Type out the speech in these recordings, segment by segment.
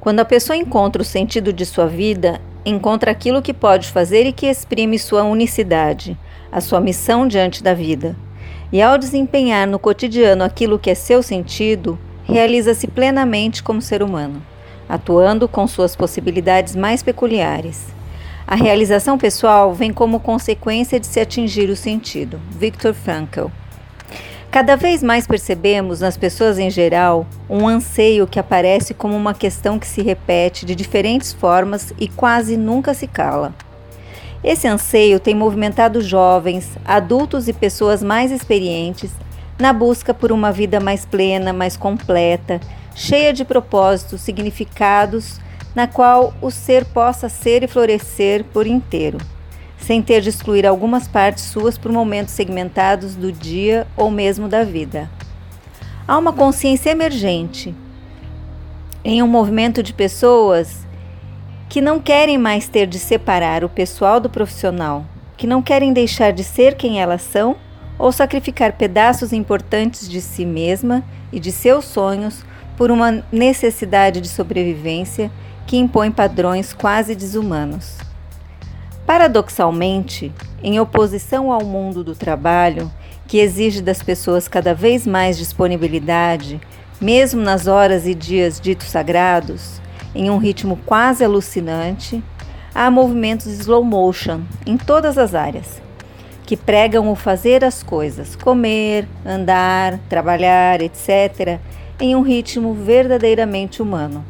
Quando a pessoa encontra o sentido de sua vida, encontra aquilo que pode fazer e que exprime sua unicidade, a sua missão diante da vida. E ao desempenhar no cotidiano aquilo que é seu sentido, realiza-se plenamente como ser humano, atuando com suas possibilidades mais peculiares. A realização pessoal vem como consequência de se atingir o sentido. Viktor Frankl. Cada vez mais percebemos nas pessoas em geral um anseio que aparece como uma questão que se repete de diferentes formas e quase nunca se cala. Esse anseio tem movimentado jovens, adultos e pessoas mais experientes na busca por uma vida mais plena, mais completa, cheia de propósitos, significados, na qual o ser possa ser e florescer por inteiro sem ter de excluir algumas partes suas por momentos segmentados do dia ou mesmo da vida. Há uma consciência emergente em um movimento de pessoas que não querem mais ter de separar o pessoal do profissional, que não querem deixar de ser quem elas são ou sacrificar pedaços importantes de si mesma e de seus sonhos por uma necessidade de sobrevivência que impõe padrões quase desumanos. Paradoxalmente, em oposição ao mundo do trabalho, que exige das pessoas cada vez mais disponibilidade, mesmo nas horas e dias ditos sagrados, em um ritmo quase alucinante, há movimentos slow motion em todas as áreas, que pregam o fazer as coisas, comer, andar, trabalhar, etc., em um ritmo verdadeiramente humano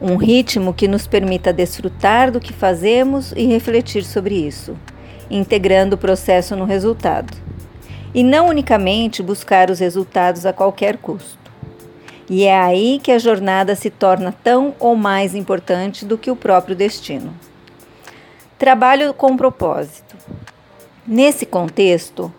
um ritmo que nos permita desfrutar do que fazemos e refletir sobre isso, integrando o processo no resultado. E não unicamente buscar os resultados a qualquer custo. E é aí que a jornada se torna tão ou mais importante do que o próprio destino. Trabalho com propósito. Nesse contexto,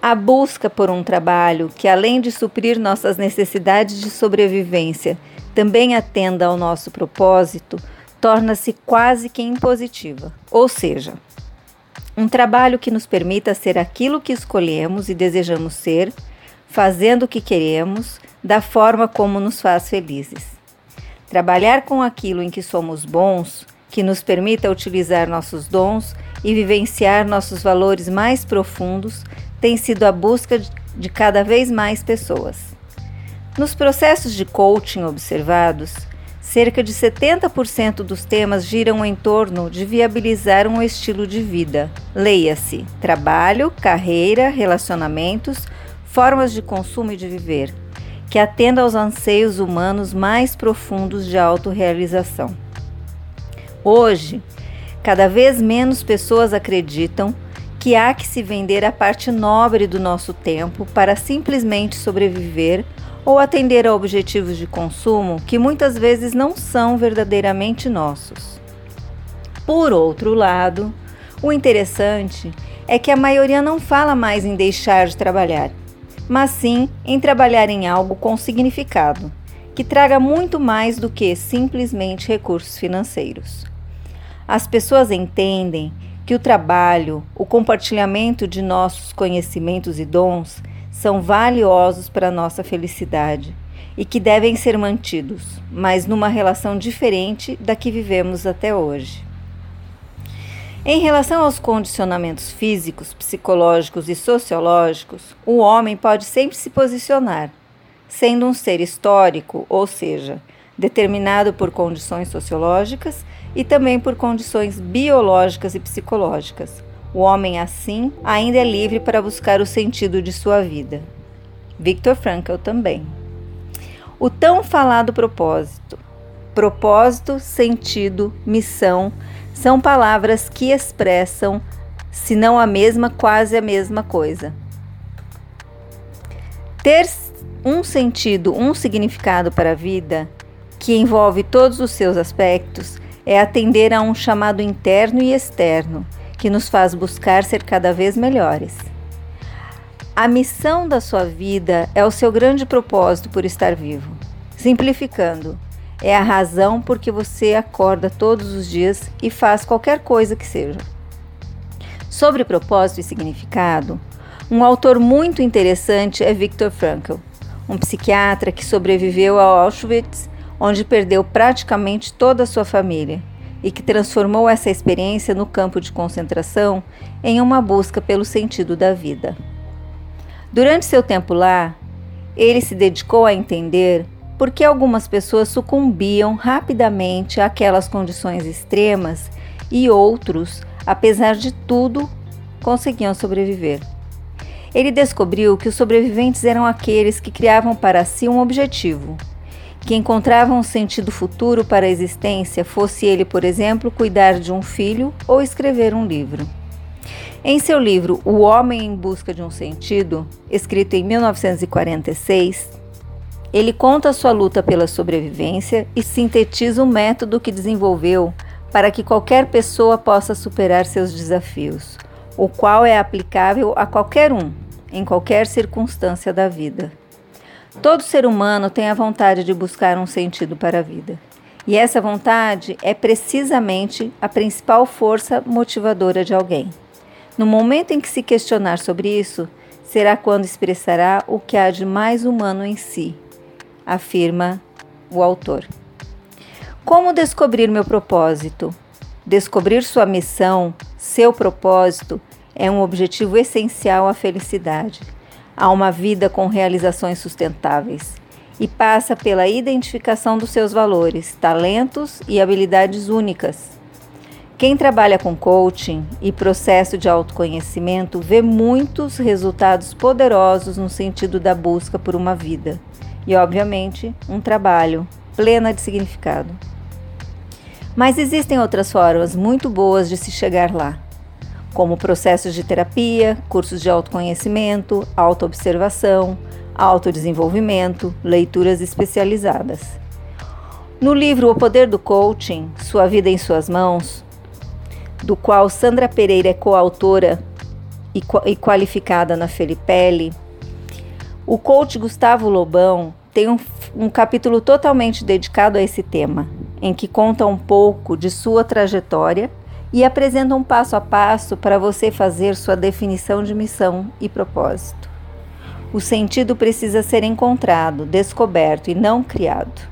a busca por um trabalho que, além de suprir nossas necessidades de sobrevivência, também atenda ao nosso propósito, torna-se quase que impositiva. Ou seja, um trabalho que nos permita ser aquilo que escolhemos e desejamos ser, fazendo o que queremos, da forma como nos faz felizes. Trabalhar com aquilo em que somos bons, que nos permita utilizar nossos dons e vivenciar nossos valores mais profundos, tem sido a busca de cada vez mais pessoas. Nos processos de coaching observados, cerca de 70% dos temas giram em torno de viabilizar um estilo de vida. Leia-se: trabalho, carreira, relacionamentos, formas de consumo e de viver, que atenda aos anseios humanos mais profundos de autorrealização. Hoje, cada vez menos pessoas acreditam que há que se vender a parte nobre do nosso tempo para simplesmente sobreviver ou atender a objetivos de consumo que muitas vezes não são verdadeiramente nossos. Por outro lado, o interessante é que a maioria não fala mais em deixar de trabalhar, mas sim em trabalhar em algo com significado, que traga muito mais do que simplesmente recursos financeiros. As pessoas entendem que o trabalho, o compartilhamento de nossos conhecimentos e dons são valiosos para nossa felicidade e que devem ser mantidos, mas numa relação diferente da que vivemos até hoje. Em relação aos condicionamentos físicos, psicológicos e sociológicos, o homem pode sempre se posicionar, sendo um ser histórico, ou seja, determinado por condições sociológicas e também por condições biológicas e psicológicas. O homem, assim, ainda é livre para buscar o sentido de sua vida. Viktor Frankl também. O tão falado propósito. Propósito, sentido, missão são palavras que expressam, se não a mesma, quase a mesma coisa. Ter um sentido, um significado para a vida, que envolve todos os seus aspectos, é atender a um chamado interno e externo que nos faz buscar ser cada vez melhores. A missão da sua vida é o seu grande propósito por estar vivo. Simplificando, é a razão por que você acorda todos os dias e faz qualquer coisa que seja. Sobre propósito e significado, um autor muito interessante é Viktor Frankl, um psiquiatra que sobreviveu a Auschwitz onde perdeu praticamente toda a sua família e que transformou essa experiência no campo de concentração em uma busca pelo sentido da vida. Durante seu tempo lá, ele se dedicou a entender por que algumas pessoas sucumbiam rapidamente àquelas condições extremas e outros, apesar de tudo, conseguiam sobreviver. Ele descobriu que os sobreviventes eram aqueles que criavam para si um objetivo, que encontravam um sentido futuro para a existência, fosse ele, por exemplo, cuidar de um filho ou escrever um livro. Em seu livro O Homem em Busca de um Sentido, escrito em 1946, ele conta sua luta pela sobrevivência e sintetiza o método que desenvolveu para que qualquer pessoa possa superar seus desafios, o qual é aplicável a qualquer um, em qualquer circunstância da vida. Todo ser humano tem a vontade de buscar um sentido para a vida. E essa vontade é precisamente a principal força motivadora de alguém. No momento em que se questionar sobre isso, será quando expressará o que há de mais humano em si, afirma o autor. Como descobrir meu propósito? Descobrir sua missão, seu propósito, é um objetivo essencial à felicidade, a uma vida com realizações sustentáveis e passa pela identificação dos seus valores, talentos e habilidades únicas. Quem trabalha com coaching e processo de autoconhecimento vê muitos resultados poderosos no sentido da busca por uma vida e, obviamente, um trabalho plena de significado. Mas existem outras formas muito boas de se chegar lá como processos de terapia, cursos de autoconhecimento, autoobservação, autodesenvolvimento, leituras especializadas. No livro O Poder do Coaching, Sua Vida em Suas Mãos, do qual Sandra Pereira é coautora e qualificada na Felipelli, o coach Gustavo Lobão tem um, um capítulo totalmente dedicado a esse tema, em que conta um pouco de sua trajetória e apresenta um passo a passo para você fazer sua definição de missão e propósito. O sentido precisa ser encontrado, descoberto e não criado.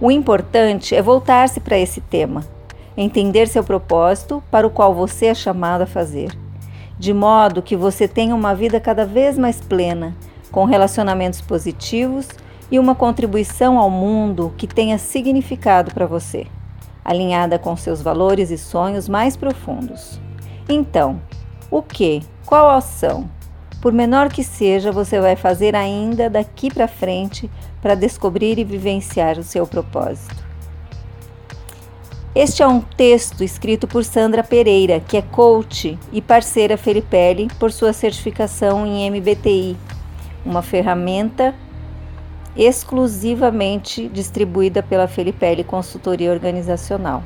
O importante é voltar-se para esse tema, entender seu propósito para o qual você é chamado a fazer, de modo que você tenha uma vida cada vez mais plena, com relacionamentos positivos e uma contribuição ao mundo que tenha significado para você alinhada com seus valores e sonhos mais profundos. Então, o que? Qual ação? Por menor que seja, você vai fazer ainda daqui para frente para descobrir e vivenciar o seu propósito. Este é um texto escrito por Sandra Pereira, que é coach e parceira Felipelli por sua certificação em MBTI, uma ferramenta exclusivamente distribuída pela Felipelli Consultoria Organizacional.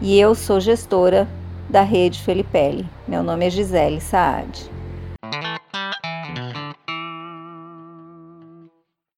E eu sou gestora da rede Felipelli. Meu nome é Gisele Saad.